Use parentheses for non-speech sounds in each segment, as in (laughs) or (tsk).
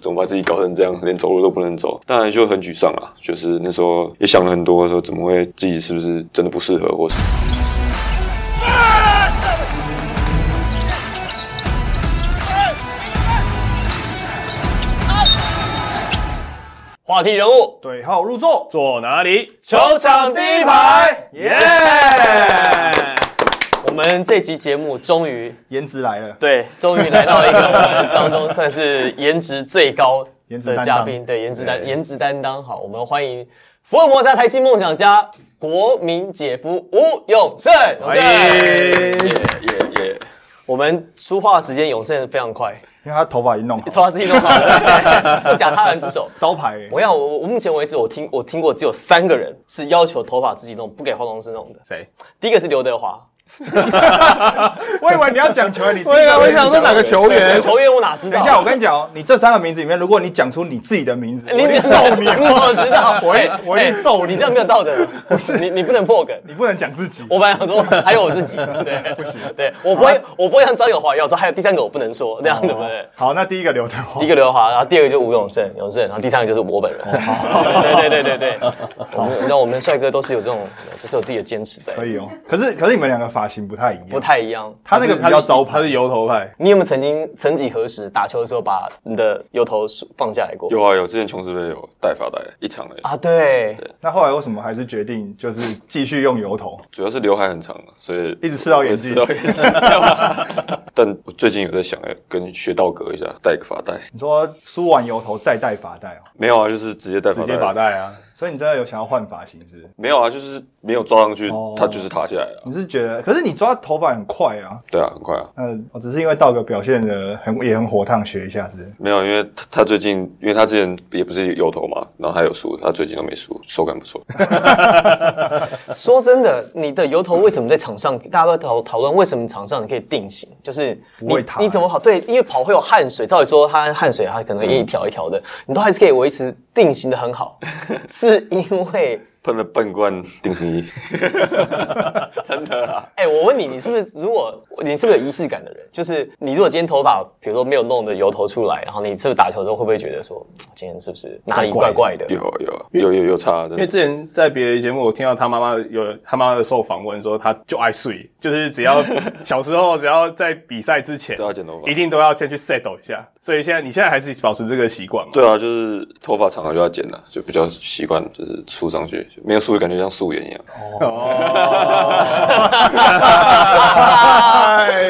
怎么把自己搞成这样，连走路都不能走？当然就很沮丧啊，就是那时候也想了很多，说怎么会自己是不是真的不适合，或是话题人物，对号入座，坐哪里？球场第一排，耶！我们这集节目终于颜值来了，对，终于来到一个我们当中算是颜值最高的颜值的嘉宾，对，颜值担颜值担当。好，我们欢迎福尔摩沙台新梦想家国民姐夫吴永胜，永胜。耶耶耶！我们说话时间永胜非常快，因为他头发已经弄好，头发自己弄好了，不假他人之手。(laughs) 招牌欸。我要，我我目前为止，我听我听过只有三个人是要求头发自己弄，不给化妆师弄的。谁？第一个是刘德华，(laughs) 我以为你要讲球员，你对啊，我想说哪个球员？球员我哪知道？等一下，我跟你讲哦，你这三个名字里面，如果你讲出你自己的名字，你我一定怎揍你，你。(laughs) 我知道，我我你。你这样没有道德，你你不能破梗。你不能讲自己。我本来想说还有我自己，(laughs) 对，不行，对我不会，我不会像张友华一样说还有第三个我不能说，这样对不对？好，那第一个刘德华。第一，个刘德华，然后第二个就吴永胜，永胜，然后第三个就是我本人。对对对对对，我们那我们帅哥都是有这种，就是有自己的坚持在，可以哦。可是可是你们两个发型不太一样不，太一样。他那个比较招牌他是，油头派。你有没有曾经曾几何时打球的时候把你的油头放下来过？有啊有，之前琼斯杯有戴发带一场而已，啊，对，那后来为什么还是决定就是继续用油头，主要是刘海很长，所以一直吃到眼镜吃？到眼镜。但我最近有在想，哎，跟学道格一下，戴个发带。你说梳完油头再戴发带哦，没有啊，就是直接戴发带。直接发带啊！所以你真的有想要换发型是不是？没有啊，就是没有抓上去哦，它就是塌下来了。你是觉得，可是你抓头发很快啊，对啊，很快啊。嗯，我只是因为道哥表现的很也很火烫，学一下是不是？没有，因为他他最近，因为他之前也不是油头嘛，然后他有梳，他最近都没梳，手感不错。(laughs) (laughs) 说真的，你的油头为什么在场上，大家都在讨讨论为什么场上你可以定型，就是你不会塌你怎么跑？对，因为跑会有汗水，照理说它汗水它可能一条一条的，你都还是可以维持定型的很好，(laughs) 是因为。喷了半罐定型液，(laughs) 真的啊！哎、我问你，你是不是如果你是不是有仪式感的人？就是你如果今天头发，比如说没有弄的油头出来，然后你是不是打球的时候会不会觉得说，今天是不是哪里怪怪的？有啊有啊有有有差，的。因为之前在别的节目，我听到他妈妈有他妈妈的受访问说，他就爱睡，就是只要小时候只要在比赛之前都要剪头发一定都要先去 settle 一下。所以现在你现在还是保持这个习惯吗？对啊，就是头发长了就要剪了，就比较习惯，就是梳上去，就没有素质感觉像素颜一样。哦，(laughs) 哎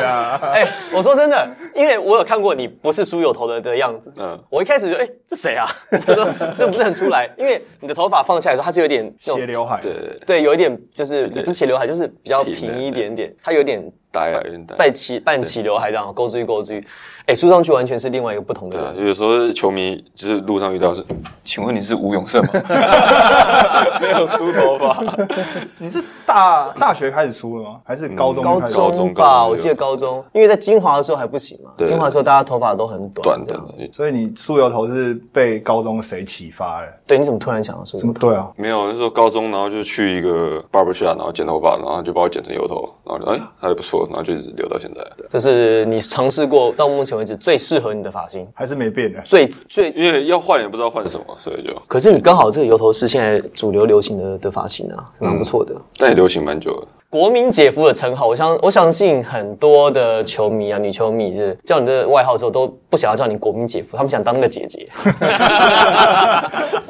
呀，哎、我说真的，因为我有看过你不是梳油头的的样子。嗯，我一开始就哎、这谁啊？(laughs) 他说这不是很出来，因为你的头发放下来的时候，它是有点斜刘海，对对对，有一点就是对不是斜刘海，就是比较平一点点，它有点呆啊，有点呆。半齐半齐刘海这样勾追勾追，哎，梳上去完全是另外一个不同的对啊，有时候球迷就是路上遇到是，请问你是吴永胜吗？(laughs) 没有梳头发，(laughs) 你是大大学开始梳的吗？还是高中就高开始梳？高中中吧，我记得高中，因为在金华的时候还不行嘛，对金华的时候大家头发都很短短的。所以你梳油头是被高中谁启发的？对，你怎么突然想要梳什么？对啊，没有，那时候高中，然后就去一个 barber shop，然后剪头发，然后就把我剪成油头，然后就哎还不错，然后就一直留到现在。这是你尝试过到目前为止最适合你的发型，还是没变的。最最。因为要换也不知道换什么，所以就可是你刚好这个油头是现在主流流行的的发型啊，蛮不错的。但也流行蛮久了。国民姐夫的称号，我相我相信很多的球迷啊，女球迷就是叫你的外号的时候，都不想要叫你国民姐夫，他们想当那个姐姐，(laughs)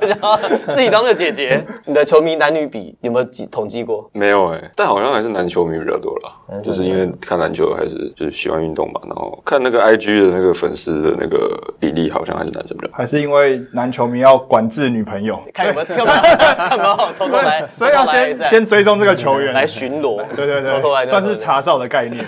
想要自己当那个姐姐。你的球迷男女比有没有几统计过？没有哎、但好像还是男球迷比较多啦，就是因为看篮球还是就是喜欢运动嘛，然后看那个 IG 的那个粉丝的那个比例，好像还是男生比较多。还是因为男球迷要管制女朋友，看有没有看有没有看有没有偷偷来，(laughs) 所以要先先追踪这个球员来巡逻，对对对，偷偷来算是。查哨的概念。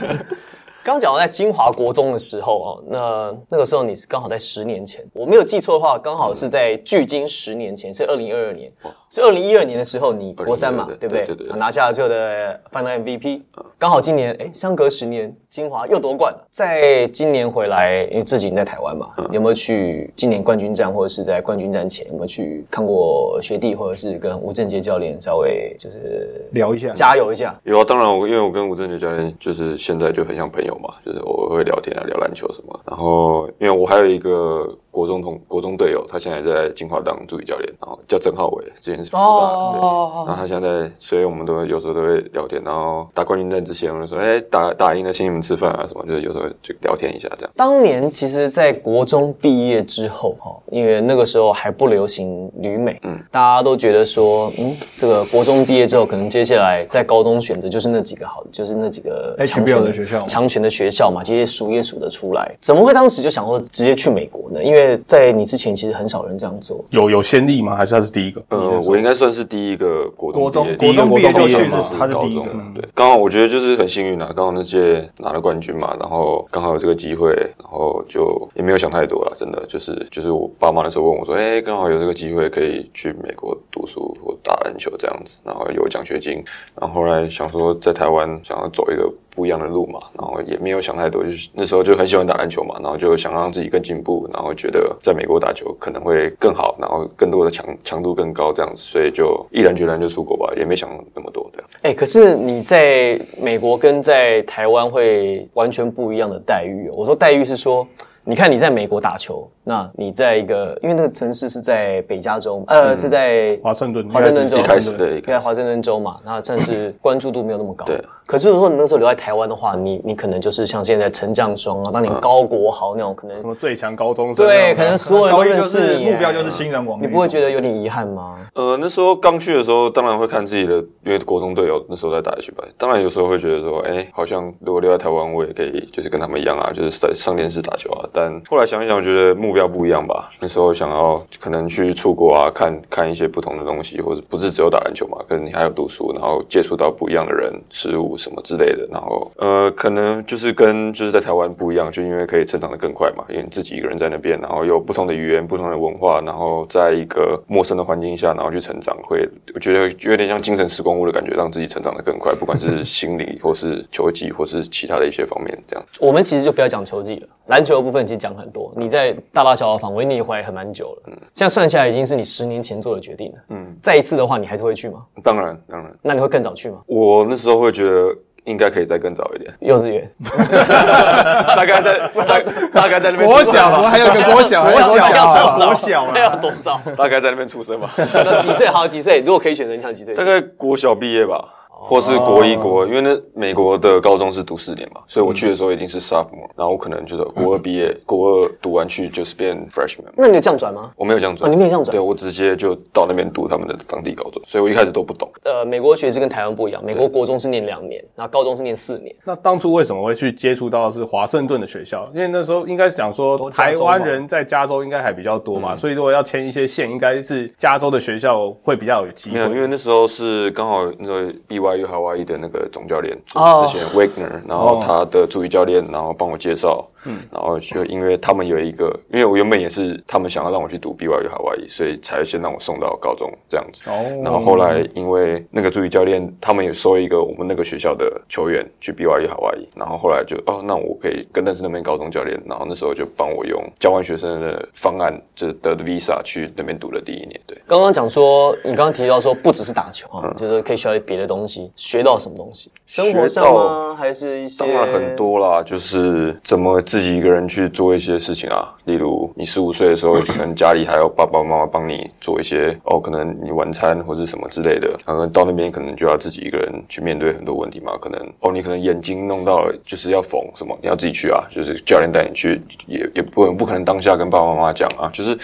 刚讲到在金华国中的时候哦，那那个时候你是刚好在十年前，我没有记错的话，刚好是在距今十年前，是二零二二年，是二零一二年的时候，你国三嘛，对不对？对对对拿下了最后的 Final MVP，刚好今年哎，相隔十年，金华又夺冠了。在今年回来，因为自己你在台湾嘛，有没有去今年冠军战或者是在冠军战前有没有去看过学弟，或者是跟吴正杰教练稍微就是聊一下，加油一下？有啊，当然我因为我跟吴正杰教练就是现在就很像朋友嘛，就是我会聊天啊，聊篮球什么。然后因为我还有一个国中同国中队友，他现在在金华当助理教练，然后叫郑浩伟，之前是福大然后他现在在，所以我们都会有时候都会聊天，然后打冠军战之前，我们说，哎、打打赢了请你们吃饭啊什么，就是有时候就聊天一下这样。当年其实，在国中毕业之后，哈，因为那个时候还不流行旅美，嗯，大家都觉得说，嗯，这个国中毕业之后，可能接下来在高中选择就是那几个好，就是那几个强权的学校强权的学校嘛，其实数也数得出来。怎么会当时就想说直接去美国呢？因为在你之前，其实很少人这样做。有有先例吗？还是他是第一个？呃，我应该算是第一个国中国中毕业国中毕业就去是他是第一个对，刚好我觉得就是很幸运啊，刚好那届拿了冠军嘛，然后刚好有这个机会，然后就也没有想太多了，真的就是就是我爸妈那时候问我说，哎、刚好有这个机会可以去美国读书或打篮球这样子，然后有奖学金，然后后来想说在台湾想要走一个不一样的路嘛，然后也没有想太多，就是那时候就很喜欢打篮球嘛，然后就想让自己更进步，然后觉得在美国打球可能会更好，然后更多的强强度更高这样子，所以就毅然决然就出国吧，也没想那么多这样。哎、可是你在美国跟在台湾会完全不一样的待遇哦。我说待遇是说，你看你在美国打球，那你在一个，因为那个城市是在北加州，呃，是在华盛顿华盛顿州，一开始对一开始在华盛顿州嘛，那算是关注度没有那么高。对。可是如果你那时候留在台湾的话，你你可能就是像现在陈将双啊，当年高国豪那种，可能什么最强高中生？对，可能所有人都认识你，是目标就是新人王你不会觉得有点遗憾吗？呃，那时候刚去的时候，当然会看自己的，因为国中队友那时候在打去吧。当然有时候会觉得说，哎、好像如果留在台湾，我也可以就是跟他们一样啊，就是在上电视打球啊。但后来想一想，我觉得目标不一样吧。那时候想要可能去出国啊，看看一些不同的东西，或者不是只有打篮球嘛，可能你还有读书，然后接触到不一样的人、事物什么之类的。然后呃，可能就是跟就是在台湾不一样，就因为可以成长的更快嘛，因为你自己一个人在那边，然后有不同的语言、不同的文化，然后在一个陌生的环境下，然后去成长，会我觉得有点像精神时光屋的感觉，让自己成长的更快，不管是心理或是球技或是其他的一些方面，这样。我们其实就不要讲球技了，篮球的部分其实讲很多。你在大大小小访问你也回来很蛮久了，现在算下来已经是你十年前做的决定了。嗯，再一次的话，你还是会去吗？当然，当然，那你会更早去吗？我那时候会觉得应该可以再更早一点，幼稚园？(laughs) 大概在大大概在那边国出生小，我还有一个国小，还有国小啊，国小还要，多早？大概在那边出生吧，那几岁？好，几岁？如果可以选择，你想几岁？大概国小毕业吧。或是国一、国二，因为那美国的高中是读四年嘛，所以我去的时候已经是 sophomore，然后我可能就是国二毕业，国二读完去就是变 freshman。那你有这样转吗？我没有这样转，哦你没有这样转对我直接就到那边读他们的当地高中，所以我一开始都不懂。呃，美国学制跟台湾不一样，美国国中是念两年，然后高中是念四年。那当初为什么会去接触到的是华盛顿的学校？因为那时候应该想说台湾人在加州应该还比较多嘛，所以如果要签一些线，应该是加州的学校会比较有机会没有，因。为那时候是刚好那个 BYU 海外的那个总教练，就哦。是之前 Wagner，然后他的助理教练，然后帮我介绍，嗯，然后就因为他们有一个，因为我原本也是他们想要让我去读 BYU 海外，所以才先让我送到高中这样子。哦。然后后来因为那个助理教练，他们有收一个我们那个学校的球员去 BYU 海外，然后后来就哦，那我可以跟认识那边高中教练，然后那时候就帮我用交换学生的方案，就是得的 visa 去那边读了第一年，对。刚刚讲说，你刚刚提到说，不只是打球啊，就是可以学到别的东西，学到什么东西？生活上吗？还是一些？当然很。多啦，就是怎么自己一个人去做一些事情啊。例如，你十五岁的时候，可能家里还有爸爸妈妈帮你做一些哦，可能你晚餐或者什么之类的。然后到那边可能就要自己一个人去面对很多问题嘛。可能哦，你可能眼睛弄到了，就是要缝什么，你要自己去啊。就是教练带你去，也也不不可能当下跟爸爸妈妈讲啊。就是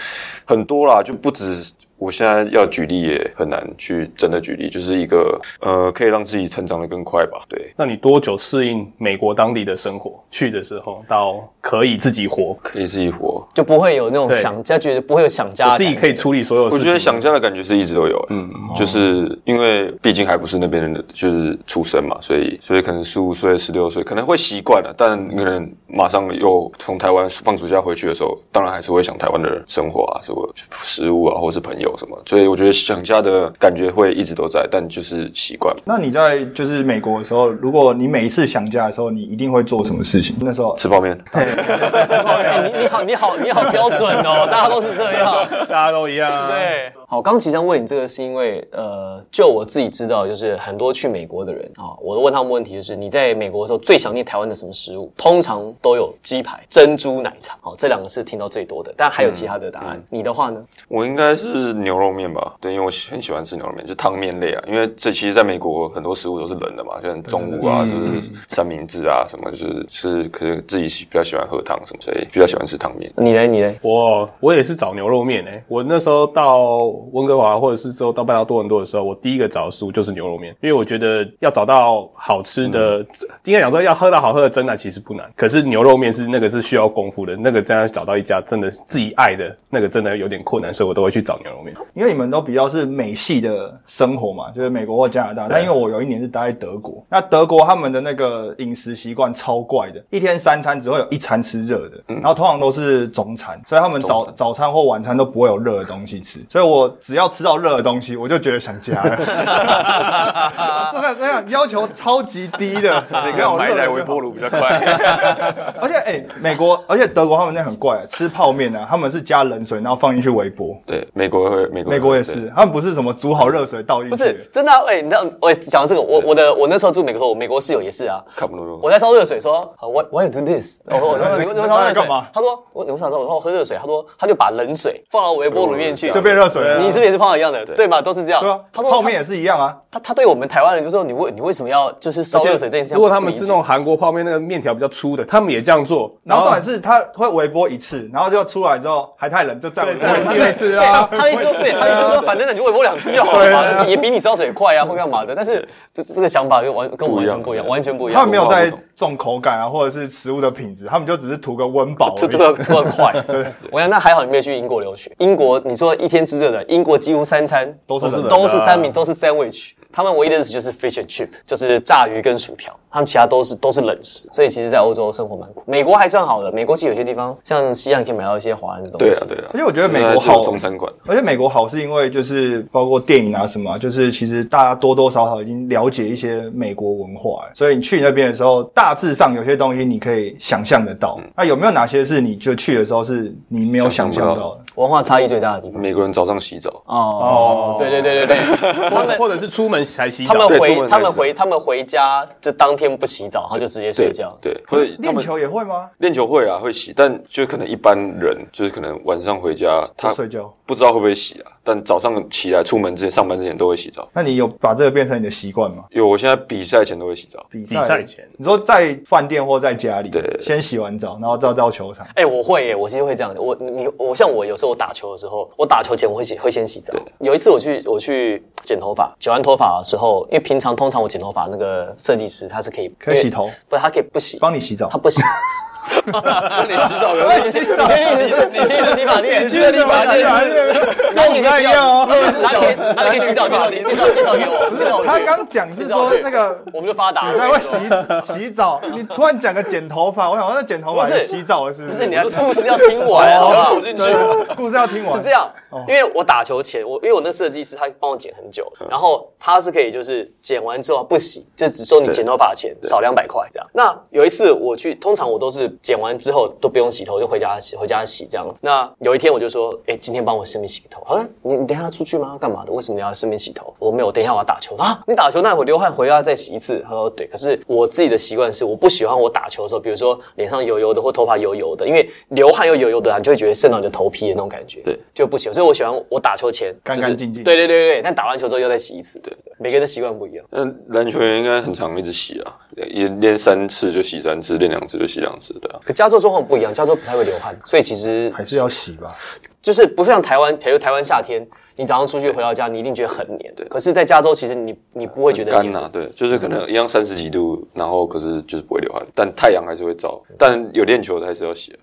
很多啦，就不止。我现在要举例也很难去真的举例，就是一个呃，可以让自己成长的更快吧。对，那你多久适应美国当地的生活？去的时候到可以自己活，可以自己活。就不会有那种想家，觉得不会有想家的自己可以处理所有事情。我觉得想家的感觉是一直都有，嗯，就是因为毕竟还不是那边人的，就是出生嘛，所以所以可能十五岁、十六岁可能会习惯了，但可能马上又从台湾放暑假回去的时候，当然还是会想台湾的生活啊，什么食物啊，或是朋友什么，所以我觉得想家的感觉会一直都在，但就是习惯。那你在就是美国的时候，如果你每一次想家的时候，你一定会做什么事情？那时候吃泡面，哎你你好，你好，你好标准哦，大家都是这样。(laughs) 大家都一样啊。(laughs) 对，好，刚其实问你这个是因为，呃，就我自己知道，就是很多去美国的人啊，我问他们问题就是，你在美国的时候最想念台湾的什么食物？通常都有鸡排、珍珠奶茶，好，这两个是听到最多的，但还有其他的答案。你的话呢？我应该是牛肉面吧，对，因为我很喜欢吃牛肉面，就汤面类啊。因为这其实在美国很多食物都是冷的嘛，像中午啊，就是三明治啊什么，就是是可是自己比较喜欢喝汤什么，所以比较喜欢吃汤面。你嘞？你嘞？我我也是找牛肉面诶、我那时候到温哥华或者是之后到搬到多伦多的时候，我第一个找的食物就是牛肉面，因为我觉得要找到好吃的，应该讲说要喝到好喝的真奶其实不难，可是牛肉面是那个是需要功夫的，那个这样找到一家真的自己爱的那个真的有点困难，所以我都会去找牛肉面。因为你们都比较是美系的生活嘛，就是美国或加拿大。但因为我有一年是待在德国，那德国他们的那个饮食习惯超怪的，一天三餐只会有一餐吃热的，然后通常都是中餐，所以他们早餐早餐或晚餐都不会有热的东西吃。所以我只要吃到热的东西，我就觉得想家了。这个这样要求超级低的，你看我热的时候炉比较快。(laughs) 而且哎、美国，而且德国他们那很怪，吃泡面呢、啊，他们是加冷水，然后放进去微波。对，美国会，美国美国也是，他们不是什么煮好热水倒进去，不是真的、啊，哎、你知道，我讲到这个，我我的我那时候住美国的时候，我美国室友也是啊，卡布诺诺我在烧热水，说呃 Why Why you do this？(laughs) 我说我说你为什么烧热水干嘛？他说我我想说，我说我喝热水，他说他就把冷水放到微波炉里面去，就变热水了。你是不是也是碰到一样的？对吧？都是这样。对啊，他说泡面也是一样啊。他他对我们台湾人就说你为你为什么要就是烧热水这件事情？如果他们是那种韩国泡面，那个面条比较粗的，他们也这样做。然后重点是他会微波一次，然后就出来之后还太冷，就再微波对，一他们也次。吃啊。他的意思说，对，他就说，反正你就微波两次就好了嘛，也比你烧水快啊，或干嘛的。但是这这个想法就完跟我完全不一样，完全不一样。他们没有在重口感啊，或者是食物的品质，他们就只是图个温饱而已。就突然突然快。(laughs) 我想那还好你没有去英国留学。英国你说一天吃热的，英国几乎三餐都是都是三明都是 sandwich。他们唯一的食就是 fish and chip，就是炸鱼跟薯条，他们其他都是都是冷食，所以其实，在欧洲生活蛮苦。美国还算好的，美国其实有些地方像西岸可以买到一些华人的东西。对啊，对啊。而且我觉得美国好中餐馆，而且美国好是因为就是包括电影啊什么啊，就是其实大家多多少少已经了解一些美国文化，所以你去那边的时候，大致上有些东西你可以想象得到。那有没有哪些是你就去的时候是你没有想象到的？文化差异最大的地方。美国人早上洗澡，哦，对对对对对，(laughs) 他们或者是出门才洗澡。他们回他们回他们回家，就当天不洗澡，然后就直接睡觉。对，或者练球也会吗？练球会啊，会洗，但就可能一般人就是可能晚上回家，他睡觉。不知道会不会洗啊，但早上起来出门之前、上班之前都会洗澡。那你有把这个变成你的习惯吗？有我现在比赛前都会洗澡，比比赛前你说在饭店或在家里，对先洗完澡，然后再到球场。哎、我会耶，我其实会这样的。我你我像我有时候我打球的时候，我打球前我会洗会先洗澡。有一次我去我去剪头发，剪完头发的时候，因为平常通常我剪头发那个设计师他是可以可以洗头，不，他可以不洗，帮你洗澡他。不洗。帮你洗澡有 (laughs) 你确定你是你去的理发店？你去的理发店？那你可以洗一样哦澡，二十小时，那你可以洗澡，介绍你介绍介绍给我，介绍我他刚讲是说那个我们就发达你在了。会洗洗澡，你突然讲个剪头发，我想说那剪头发不是是洗澡的，是不是？不是你的故事要听完，好不好？进去。故事要听完。是这样，因为我打球前，我因为我那设计师他帮我剪很久，然后他是可以就是剪完之后不洗，就只收你剪头发的钱，少两百块这样。那有一次我去，通常我都是剪完之后都不用洗头，就回家洗，回家洗这样。那有一天我就说，哎，今天帮我顺便洗个头。啊，你你等一下出去吗？要干嘛的？为什么你要顺便洗头？我没有，等一下我要打球啊。你打球那会流汗，回家再洗一次。他说对，可是我自己的习惯是，我不喜欢我打球的时候，比如说脸上油油的或头发油油的，因为流汗又油油的，你就会觉得渗到你的头皮的那种感觉。对，就不喜欢，所以我喜欢我打球前就是干干净净对对对对，但打完球之后又再洗一次。对对，每个人的习惯不一样。那篮球员应该很常一直洗啊，也练三次就洗三次，练两次就洗两次，对啊。可加州状况不一样，加州不太会流汗，所以其实还是要洗吧。就是不像台湾，比如台湾夏天，你早上出去回到家，你一定觉得很黏。对，可是在加州，其实你你不会觉得黏。干呐、对，就是可能一样三十几度，然后可是就是不会流汗，但太阳还是会照，但有练球的还是要洗。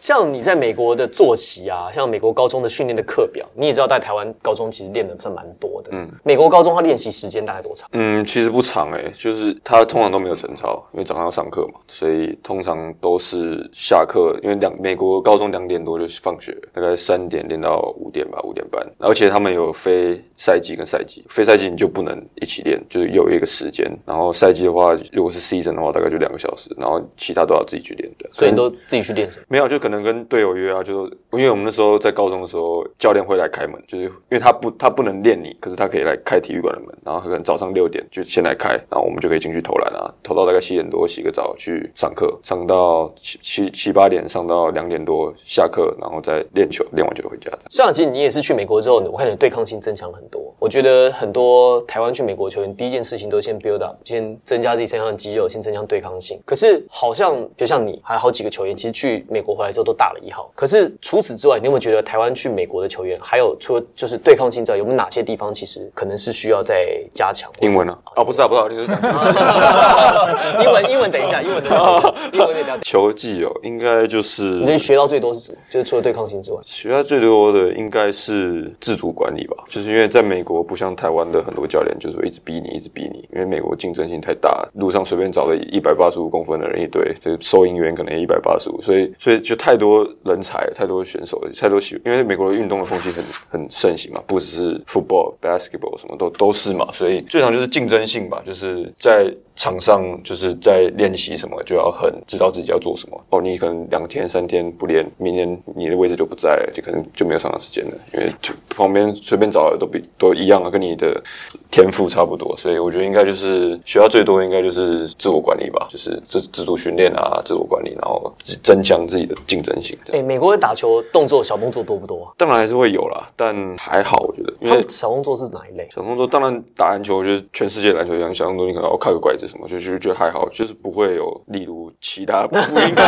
像你在美国的作息啊，像美国高中的训练的课表，你也知道，在台湾高中其实练的算蛮多的。嗯，美国高中他练习时间大概多长？嗯，其实不长诶、就是他通常都没有晨操，因为早上要上课嘛，所以通常都是下课，因为两美国高中两点多就放学，大概三点练到五点吧，五点半。而且他们有非赛季跟赛季，非赛季你就不能一起练，就是有一个时间。然后赛季的话，如果是 season 的话，大概就两个小时，然后其他都要自己去练的。所以你都自己去练什么？没有，就就可能跟队友约啊，就是因为我们那时候在高中的时候，教练会来开门，就是因为他不他不能练你，可是他可以来开体育馆的门，然后他可能早上六点就先来开，然后我们就可以进去投篮啊，投到大概七点多洗个澡去上课，上到七七七八点，上到两点多下课，然后再练球，练完就回家的。像其实你也是去美国之后，我看你的对抗性增强很多。我觉得很多台湾去美国球员第一件事情都先 build up，先增加自己身上的肌肉，先增强对抗性。可是好像就像你，还有好几个球员，其实去美国回来之后都打了一号。可是除此之外，你有没有觉得台湾去美国的球员，还有除了就是对抗性之外，有没有哪些地方其实可能是需要再加强？英文啊？啊，不知道，不知道，你是讲 (laughs) 英文？英文等一下，英文等一下，英文等一下。球技哦，应该就是你这学到最多是什么？就是除了对抗性之外，学到最多的应该是自主管理吧。就是因为在美国不像台湾的很多教练，就是一直逼你，一直逼你。因为美国竞争性太大，路上随便找了一百八十五公分的人一堆，就是收银员可能一百八十五，所以所以就太多人才，太多选手，太多喜。因为美国的运动的风气很很盛行嘛，不只是 football、basketball 什么都都是嘛，所以最常就是竞争性吧，就是在。场上就是在练习什么，就要很知道自己要做什么。哦，你可能两天三天不练，明天你的位置就不在了，就可能就没有上场时间了。因为就旁边随便找的都比都一样啊，跟你的天赋差不多。所以我觉得应该就是学到最多应该就是自我管理吧，就是自自主训练啊，自我管理，然后增强自己的竞争性。哎，美国人打球动作小动作多不多？当然还是会有啦，但还好我觉得。他们小动作是哪一类？小动作当然打篮球，我觉得全世界篮球一样，小动作你可能要靠个拐子什么，就就觉得还好，就是不会有例如其他不应该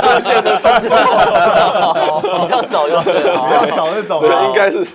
出现的动作，(laughs) 比较少就是 (laughs) 比较少那种，对应该是。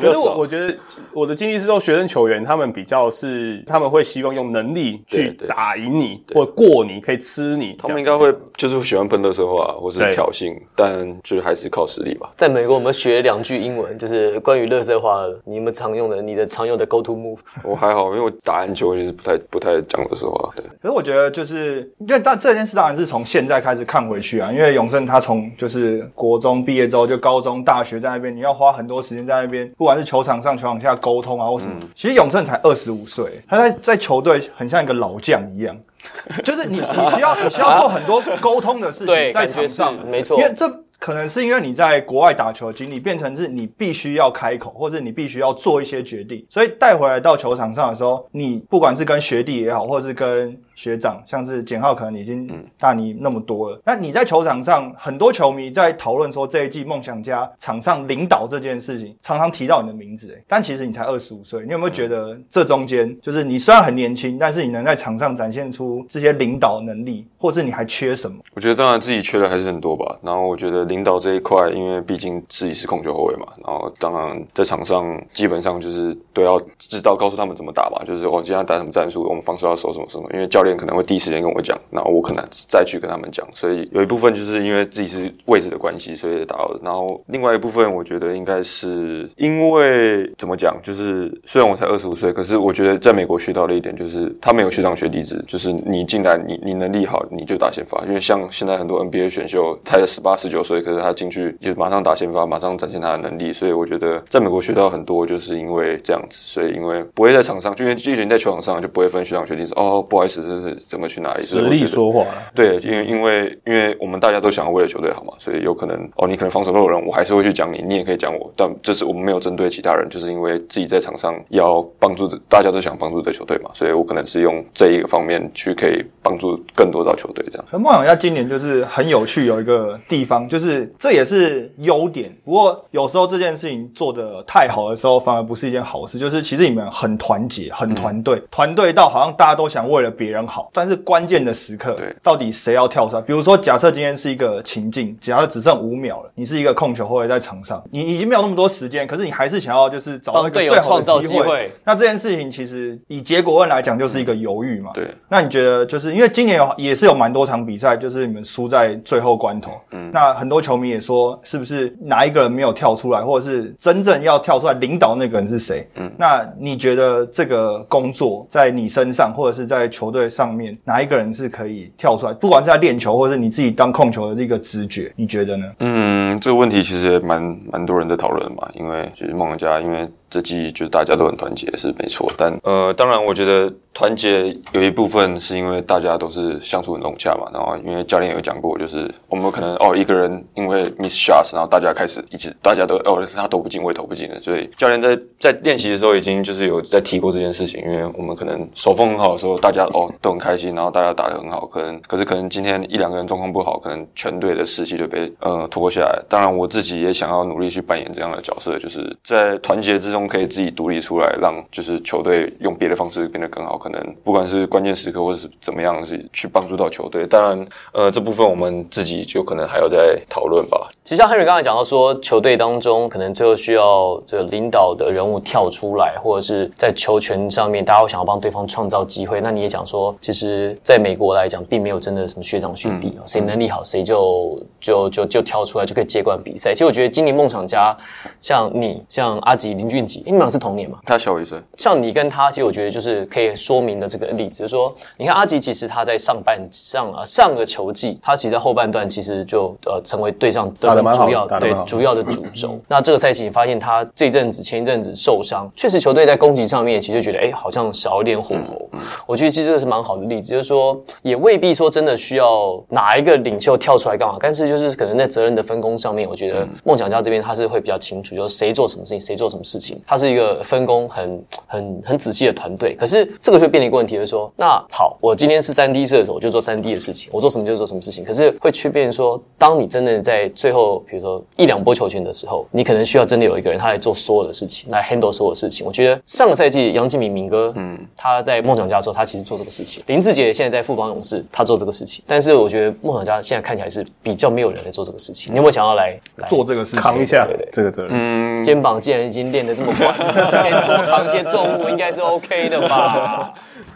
可是我我觉得我的经历是说，学生球员他们比较是他们会希望用能力去打赢你或过你，可以吃你。他们应该会就是喜欢喷乐色话或是挑衅，但就是还是靠实力吧。在美国，我们学两句英文，就是关于乐色话，你们常用的，你的常用的 go to move。我还好，因为我打篮球就是不太不太讲乐色话。对 (laughs) 可是我觉得就是因为但这件事当然是从现在开始看回去啊，因为永胜他从就是国中毕业之后就高中、大学在那边，你要花很多时间在那边。不管是球场上、球场下沟通啊，或什么，其实永胜才二十五岁，他在在球队很像一个老将一样，就是你你需要你需要做很多沟通的事情 (laughs) 在场上，没错，因为这可能是因为你在国外打球经历变成是你必须要开口，或者你必须要做一些决定，所以带回来到球场上的时候，你不管是跟学弟也好，或者是跟学长像是简浩，可能已经大你那么多了。那你在球场上，很多球迷在讨论说这一季梦想家场上领导这件事情，常常提到你的名字。哎，但其实你才二十五岁，你有没有觉得这中间就是你虽然很年轻，但是你能在场上展现出这些领导能力，或是你还缺什么？我觉得当然自己缺的还是很多吧。然后我觉得领导这一块，因为毕竟自己是控球后卫嘛，然后当然在场上基本上就是都要知道告诉他们怎么打吧，就是我今天打什么战术，我们防守要守什么什么，因为教练可能会第一时间跟我讲，然后我可能再去跟他们讲，所以有一部分就是因为自己是位置的关系，所以打到。然后另外一部分，我觉得应该是因为怎么讲，就是虽然我才二十五岁，可是我觉得在美国学到的一点就是，他没有学长学弟制，就是你进来，你你能力好，你就打先发。因为像现在很多 NBA 选秀，才十八十九岁，可是他进去就马上打先发，马上展现他的能力。所以我觉得在美国学到很多，就是因为这样子，所以因为不会在场上，就因为之前在球场上就不会分学长学弟，说哦不好意思，这是怎么去哪里？实力说话。对，因为因为因为我们大家都想要为了球队好嘛，所以有可能哦，你可能防守都有人，我还是会去讲你，你也可以讲我，但这是我们没有针对其他人，就是因为自己在场上要帮助，大家都想帮助的球队嘛，所以我可能是用这一个方面去可以帮助更多到球队这样。梦想家今年就是很有趣，有一个地方就是这也是优点，不过有时候这件事情做的太好的时候，反而不是一件好事。就是其实你们很团结，很团队，团队到好像大家都想为了别人好，但是关键的时刻，对，到底谁要跳出来？比如说，假设今天是一个情境，假设只剩五秒了，你是一个控球后卫在场上，你已经没有那么多时间，可是你还是想要就是找到一个最好的机会。那这件事情其实以结果论来讲，就是一个犹豫嘛。对。那你觉得，就是因为今年有也是有蛮多场比赛，就是你们输在最后关头。嗯。那很多球迷也说，是不是哪一个人没有跳出来，或者是真正要跳出来领导那个人是谁？嗯。那你觉得这个工作在你身上，或者是在球队上面，哪一个人是可以跳出来？不管是在练球，或者是你自己当控球的这个直觉，你觉得呢？嗯，这个问题其实也蛮蛮多人在讨论嘛，因为就是梦想家，因为这季就是大家都很团结是没错，但呃，当然我觉得团结有一部分是因为大家都是相处很融洽嘛，然后因为教练有讲过，就是我们可能哦一个人因为 miss shots，然后大家开始一直大家都哦他投不进，我也投不进了，所以教练在在练习的时候已经就是有在提过这件事情，因为我们可能手风很好的时候，大家哦都很开心，然后大家打得很好，可能可是可能今天一两个人状况不好，可能全队的士气就被呃拖下来。当然我自己也想要努力去扮演这样的角色，就是在团结之中可以自己独立出来，让就是球队用别的方式变得更好。可能不管是关键时刻或者是怎么样，是去帮助到球队。当然，呃，这部分我们自己就可能还要再讨论吧。其实像 Henry 刚才讲到说，球队当中可能最后需要这个领导的人物跳出来，或者是在球权上面，大家会想要帮对方创造机会。那你也讲说，其实在美国来讲，并没有真的什么学长学弟，谁能力好谁就就就就跳出来就可以接管比赛。其实我觉得今年梦想家，像你、像阿吉、林俊杰，你们俩是同年嘛？他小我一岁，像你跟他，其实我觉得就是可以说明的这个例子，就是说，你看阿吉，其实他在上半上啊上个球季，他其实在后半段其实就呃成为队上的主要对主要的主轴。那这个赛季你发现他这阵子前一阵子受伤，确实球队在攻击上面其实觉得哎好像少一点火候。我觉得其实这个是蛮好的例子，就是说也未必说真的需要哪一个领袖跳出来干嘛，但是就是可能在责任的分工上面，我觉得梦想家这边他是会比较清楚，就是谁做什么事情，谁做什么事情，他是一个分工很很很仔细的团队。可是这个就变成一个问题，就是说，那好，我今天是三 D 射手，我就做三 D 的事情，我做什么就做什么事情。可是会去变成说，当你真的在最后，比如说一两波球权的时候，你可能需要真的有一个人他来做所有的事情，来 handle 所有的事情。我觉得上个赛季杨敬敏明哥，嗯，他在梦想家的时候，他其实做这个事情。林志杰现在在富邦勇士，他做这个事情。但是我觉得梦想家现在看起来是比较没有人在做这个事情。你有没有想要来来做这个事情，扛一下对对对这个责任。嗯，肩膀既然已经练得这么快，(laughs) 多扛一些重物，应该是 OK 的吧？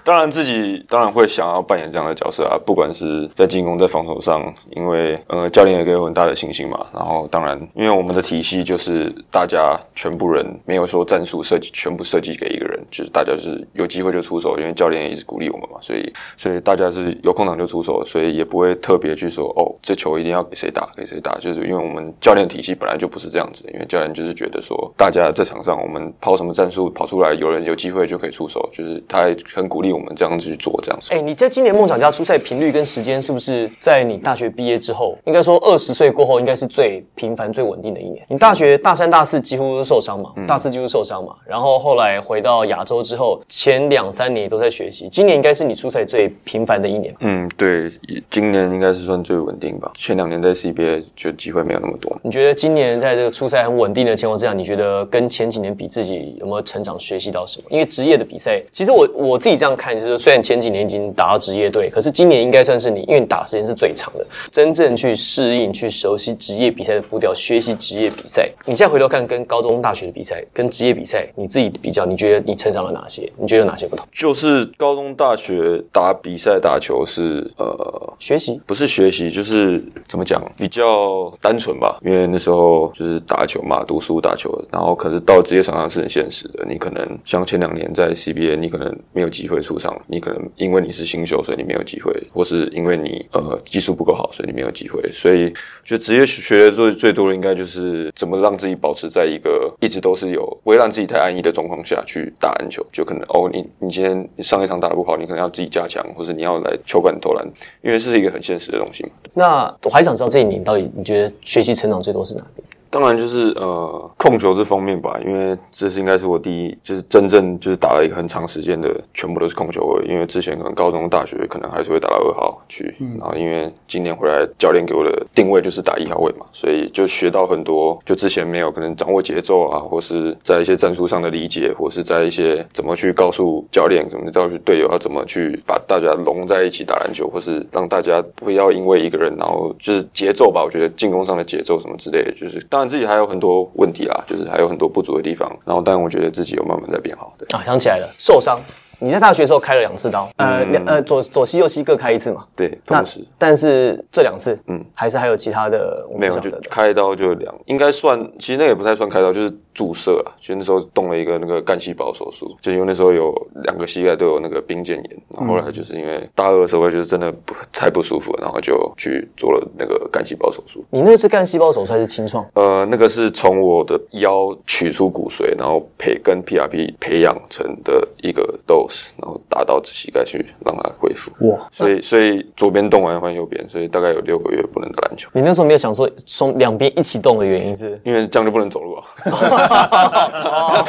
当然自己当然会想要扮演这样的角色啊，不管是在进攻在防守上，因为呃教练也给我很大的信心嘛。然后当然，因为我们的体系就是大家全部人没有说战术设计全部设计给一个人，就是大家就是有机会就出手，因为教练也一直鼓励我们嘛，所以所以大家是有空档就出手，所以也不会特别去说哦这球一定要给谁打给谁打，就是因为我们教练体系本来就不是这样子，因为教练就是觉得说大家在场上我们跑什么战术跑出来，有人有机会就可以出手，就是他很鼓励我们这样子去做这样子。哎、你在今年梦想家出赛频率跟时间，是不是在你大学毕业之后，应该说二十岁过后，应该是最频繁、最稳定的一年？你大学大三、大四几乎都受伤嘛，大四几乎受伤嘛，然后后来回到亚洲之后，前两三年都在学习，今年应该是你出赛最频繁的一年。嗯，对，今年应该是算最稳定吧。前两年在 CBA 就机会没有那么多。你觉得今年在这个出赛很稳定的情况之下，你觉得跟前几年比，自己有没有成长、学习到什么？因为职业的比赛，其实我我自己这样看，就是虽然前几年已经打到职业队，可是今年应该算是你，因为你打时间是最长的，真正去适应、去熟悉职业比赛的步调，学习职业比赛。你现在回头看，跟高中、大学的比赛，跟职业比赛，你自己比较，你觉得你成长了哪些？你觉得有哪些不同？就是高中、大学打比赛、打球是呃，学习不是学习，就是怎么讲，比较单纯吧。因为那时候就是打球嘛，读书打球，然后可是到职业场上是很现实的。你可能像前两年在 CBA，你可能没有机会出场，你可能因为你是新秀，所以你没有机会，或是因为你呃技术不够好，所以你没有机会。所以，就职业学的最最多的应该就是怎么让自己保持在一个一直都是有不会让自己太安逸的状况下去打篮球。就可能哦，你你今天你上一场打得不好，你可能要自己加强，或者你要来球馆投篮，因为这是一个很现实的东西嘛。那我还想知道这一年到底你觉得学习成长最多是哪边？当然就是呃控球这方面吧，因为这是应该是我第一就是真正就是打了一个很长时间的，全部都是控球位。因为之前可能高中、大学可能还是会打到二号去，然后因为今年回来教练给我的定位就是打一号位嘛，所以就学到很多，就之前没有可能掌握节奏啊，或是在一些战术上的理解，或是在一些怎么去告诉教练，怎么告诉队友要怎么去把大家融在一起打篮球，或是让大家不要因为一个人，然后就是节奏吧，我觉得进攻上的节奏什么之类的，就是当然自己还有很多问题啦，就是还有很多不足的地方，然后但我觉得自己有慢慢在变好，对。啊，想起来了，受伤。你在大学的时候开了两次刀，呃，两呃左左膝右膝各开一次嘛？对，同时但是这两次，嗯嗯，还是还有其他的没有就开刀就两，应该算，其实那也不太算开刀，就是注射啊。就那时候动了一个那个干细胞手术，就因为那时候有两个膝盖都有那个髌腱炎，然后后来就是因为大二的时候就是真的不太不舒服了，然后就去做了那个干细胞手术。你那个是干细胞手术还是清创？呃，那个是从我的腰取出骨髓，然后培跟 PRP 培养成的一个都然后打到膝盖去让它恢复。哇，所以所以左边动完换右边，所以大概有六个月不能打篮球，你那时候没有想说双两边一起动的原因是？因为这样就不能走路啊。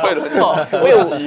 对了，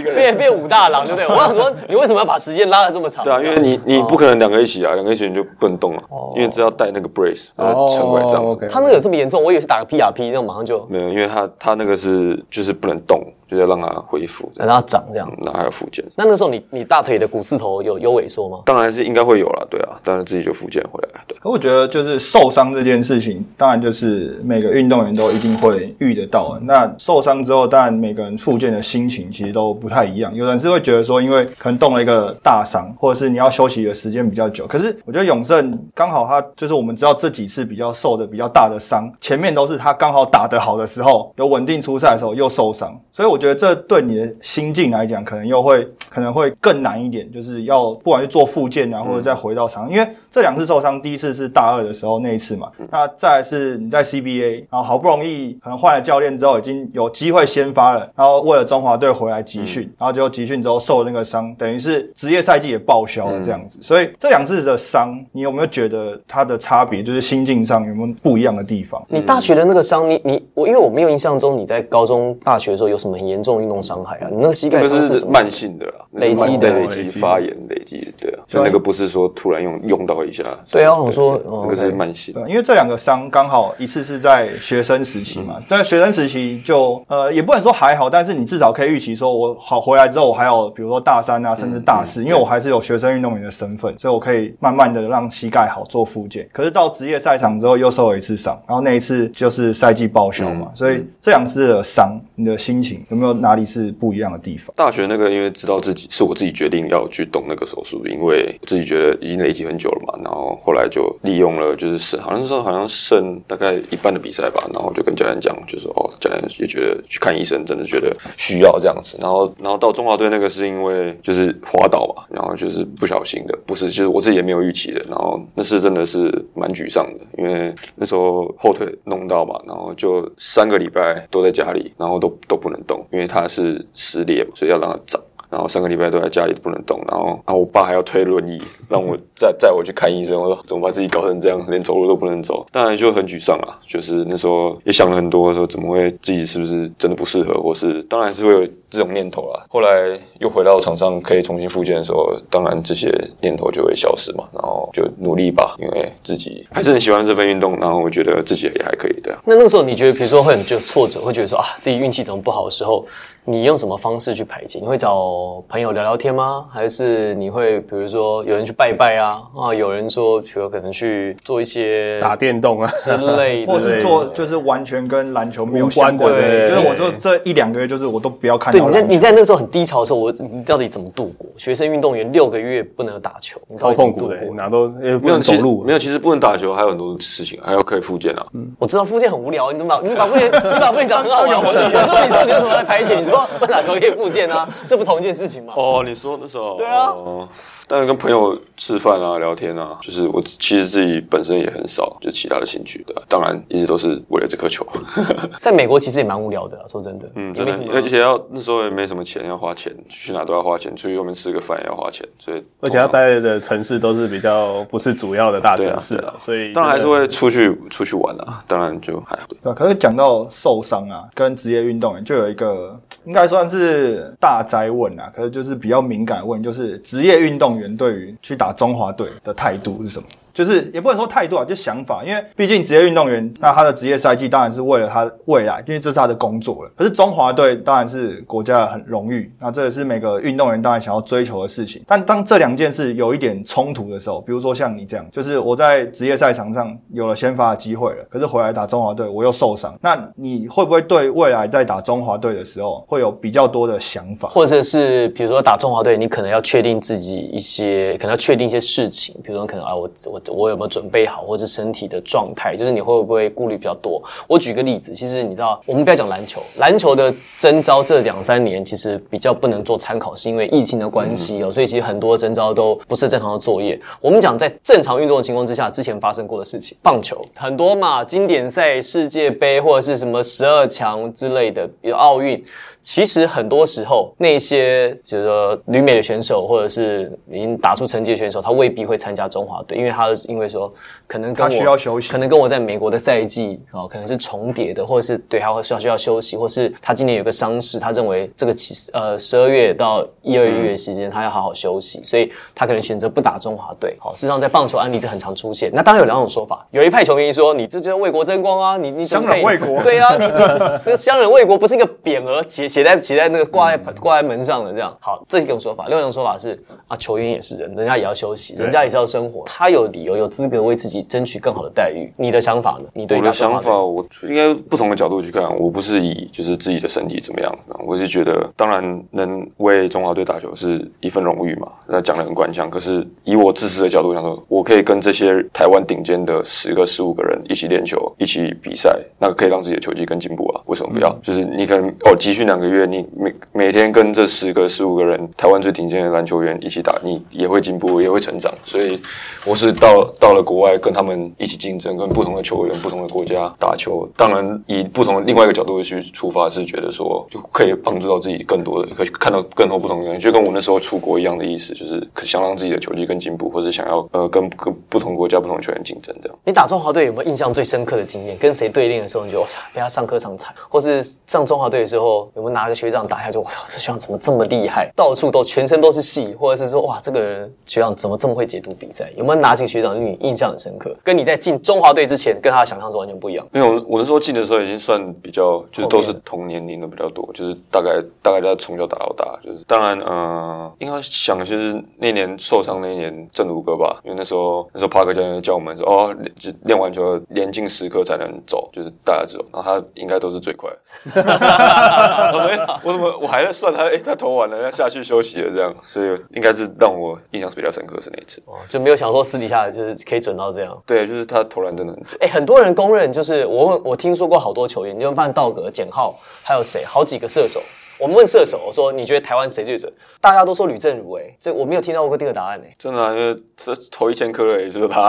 变变变武大郎，对不对？(laughs) 我想说，你为什么要把时间拉的这么长？对啊，因为你你不可能两个一起啊，两个一起你就不能动了，因为只要带那个 brace，然后撑回来这样子。OK 他那个有这么严重？我以为是打个 PRP，那种马上就没有，因为他他那个是就是不能动，就是要让它恢复，让它长这样。然后还有复健。那那个时候你你大腿的股四头有有萎缩吗？当然是应该会有了，对啊，当然自己就复健回来，对。可我觉得就是受伤这件事情，当然就是每个运动员都一定会遇得到的。那受伤之后，当然每个人复健的心情其实都不太一样。有人是会觉得说，因为可能动了一个大伤，或者是你要休息的时间比较久。可是我觉得永胜刚好他就是我们知道这几次比较受的比较大的伤，前面都是他刚好打得好的时候，有稳定出赛的时候又受伤，所以我觉得这对你的心境来讲，可能又会 (tsk) 可能会更难一点，就是要不管是做复健啊，或者再回到场，因为这两次受伤，第一次是大二的时候那一次嘛，那再来是你在 CBA，然后好不容易可能换了教练之后，已经有机会先发了，然后为了中华队回来集训，然后结果集训之后受了那个伤，等于是职业赛季也报销了这样子，所以这两次的伤，你有没有觉得它的差别，就是心境上有没有不一样的地方？你大学的那个伤，你你我因为我没有印象中你在高中、大学的时候有什么很严重的运动伤害啊？你那个膝盖那个是伤是？慢性的啦，累积的累积发炎累积的，对啊，所以那个不是说突然用用到一下。对啊我说哦那个是慢性。对，因为这两个伤刚好一次是在学生时期嘛，但学生时期就呃也不能说还好，但是你至少可以预期说，我好回来之后，我还有比如说大三啊，甚至大四，因为我还是有学生运动员的身份，所以我可以慢慢的让膝盖好做复健。可是到职业赛场之后又受了一次伤，然后那一次就是赛季报销嘛，所以这两次的伤，你的心情有没有哪里是不一样的地方？大学那个，因为知道自己是我自己决定要去动那个手术，因为我自己觉得已经累积很久了嘛，然后后来就利用了，就是剩好像说好像剩大概一半的比赛吧，然后就跟教练讲，就是哦，教练也觉得去看医生，真的觉得需要这样子，然后然后到中华队那个是因为就是滑倒嘛，然后就是不小心的，不是就是我自己也没有预期的，然后那是真的是蛮沮丧的，因为那时候后腿弄到嘛，然后就三个礼拜都在家里，然后都都不能动，因为他是撕裂，所以要让它长。然后三个礼拜都在家里不能动，然后然后我爸还要推轮椅让我再载我去看医生，我说怎么把自己搞成这样，连走路都不能走，当然就很沮丧啊。就是那时候也想了很多，说怎么会自己是不是真的不适合，或是当然是会有这种念头啦。后来又回到场上可以重新复健的时候，当然这些念头就会消失嘛，然后就努力吧，因为自己还是很喜欢这份运动，然后我觉得自己也还可以的。那那个时候你觉得，比如说会很就挫折，会觉得说啊自己运气怎么不好的时候，你用什么方式去排解？你会找朋友聊聊天吗？还是你会比如说有人去拜拜啊啊，有人说比如可能去做一些打电动啊，之类的，或是做就是完全跟篮球没有相关的事，无关的就是我就这一两个月，就是我都不要看对，你在你在那个时候很低潮的时候，我你到底怎么度过？学生运动员六个月不能打球，你到超底怎么痛苦过？哪都也不没有其实能走路，没有，其实不能打球，还有很多事情，还要可以复健啊。我知道复健很无聊，你怎么把你把复健 (laughs) 你把复健讲得很好玩？我我说你说你为什么来排解？你说不打球可以复健啊，(laughs) 这不同一件事情吗？哦，你说那时候对啊哦但是跟朋友吃饭啊、聊天啊，就是我其实自己本身也很少，就其他的兴趣的。当然，一直都是为了这颗球。(laughs) 在美国其实也蛮无聊的，说真的，嗯，真的而且要那时候也没什么钱要花钱，去哪都要花钱，出去外面吃个饭也要花钱，所以而且他待的城市都是比较不是主要的大城市对啊啊所以当然还是会出去出去玩啊。当然就还好。对啊，可是讲到受伤啊，跟职业运动员就有一个应该算是大灾问啊，可是就是比较敏感问，就是职业运动员对于去打中华队的态度是什么？就是也不能说态度啊，就想法，因为毕竟职业运动员，那他的职业赛季当然是为了他未来，因为这是他的工作了。可是中华队当然是国家很荣誉，那这也是每个运动员当然想要追求的事情。但当这两件事有一点冲突的时候，比如说像你这样，就是我在职业赛场上有了先发的机会了，可是回来打中华队我又受伤，那你会不会对未来在打中华队的时候会有比较多的想法？或者是比如说打中华队，你可能要确定自己一些，可能要确定一些事情，比如说可能啊，我我我有没有准备好，或是身体的状态，就是你会不会顾虑比较多？我举个例子，其实你知道，我们不要讲篮球，篮球的征招这两三年其实比较不能做参考，是因为疫情的关系哦，所以其实很多征招都不是正常的作业。我们讲在正常运动的情况之下，之前发生过的事情，棒球很多嘛，经典赛、世界杯或者是什么十二强之类的，比如奥运。其实很多时候，那些就是说旅美的选手，或者是已经打出成绩的选手，他未必会参加中华队，因为他因为说可能跟我他需要休息可能跟我在美国的赛季哦，可能是重叠的，或者是对他会需要需要休息，或是他今年有个伤势，他认为这个期呃十二月到一二月期间他要好好休息，所以他可能选择不打中华队。好，事实上在棒球案例这很常出现。那当然有两种说法，有一派球迷说你这就是为国争光啊，你你怎么 (laughs) 可以乡人为国对啊，(laughs) 那个乡人为国不是一个匾额写写在写在那个挂在挂在门上的这样。好，这一种说法。另外一种说法是啊，球员也是人，人家也要休息，人家也是要生活，他有理由有资格为自己争取更好的待遇。你的想法呢？你对我的想法，我应该不同的角度去看。我不是以就是自己的身体怎么样，我是觉得，当然能为中华队打球是一份荣誉嘛，那讲的很官腔。可是以我自私的角度想说，我可以跟这些台湾顶尖的十个、十五个人一起练球，一起比赛，那可以让自己的球技更进步啊。为什么不要？就是你可能哦，集训两个月，你每每天跟这十个、十五个人台湾最顶尖的篮球员一起打，你也会进步，也会成长。所以我是到到了国外跟他们一起竞争，跟不同的球员、不同的国家打球。当然，以不同的另外一个角度去出发，是觉得说就可以帮助到自己更多的，可以看到更多不同的人，就跟我那时候出国一样的意思，就是想让自己的球技更进步，或者想要呃跟跟不同国家、不同球员竞争这样。你打中华队有没有印象最深刻的经验？跟谁对练的时候，你觉得我操，被他上课上惨，或是上中华队的时候，有没有拿着学长打下去？我操，这学长怎么这么厉害？到处都全身都是戏，或者是说哇，这个人学长怎么这么会解读比赛？有没有拿几个学长令你印象很深刻？跟你在进中华队之前，跟他的想象是完全不一样。因为我我那时候进的时候已经算比较，就是都是同年龄的比较多，就是大概大概在从小打到大，就是当然呃，应该想就是那年受伤那一年正如哥吧，因为那时候那时候帕克教练教我们说哦，就练完球连进十颗才能走，就是大家知道，然后他应该都是最快 (laughs) 的，我怎么我还在算他，哎、他投完了要下去休息了这样，所以应该是让我印象是比较深刻是那一次，哦，就没有想说私底下就是可以准到这样。对，就是他投篮真的很准。哎、很多人公认，就是我问我听说过好多球员，你就看道格、简浩，还有谁，好几个射手。我们问射手，我说你觉得台湾谁最准？大家都说吕正如、哎，这我没有听到过第二个答案、哎，真的、啊，因为这投一千颗了也就是他，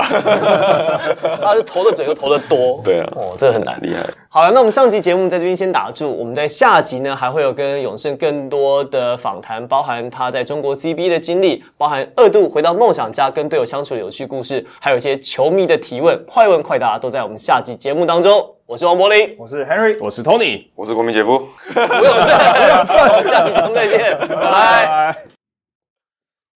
(laughs) 他是投的准又投的多。对啊哦，这个很难。厉害。好了，那我们上集节目在这边先打住，我们在下集呢还会有跟永胜更多的访谈，包含他在中国 CBA 的经历，包含二度回到梦想家跟队友相处的有趣故事，还有一些球迷的提问，快问快答都在我们下集节目当中。我是王柏林，我是 Henry，我是 Tony，我是国民姐夫。我有事，我有事，下次再见，拜。拜。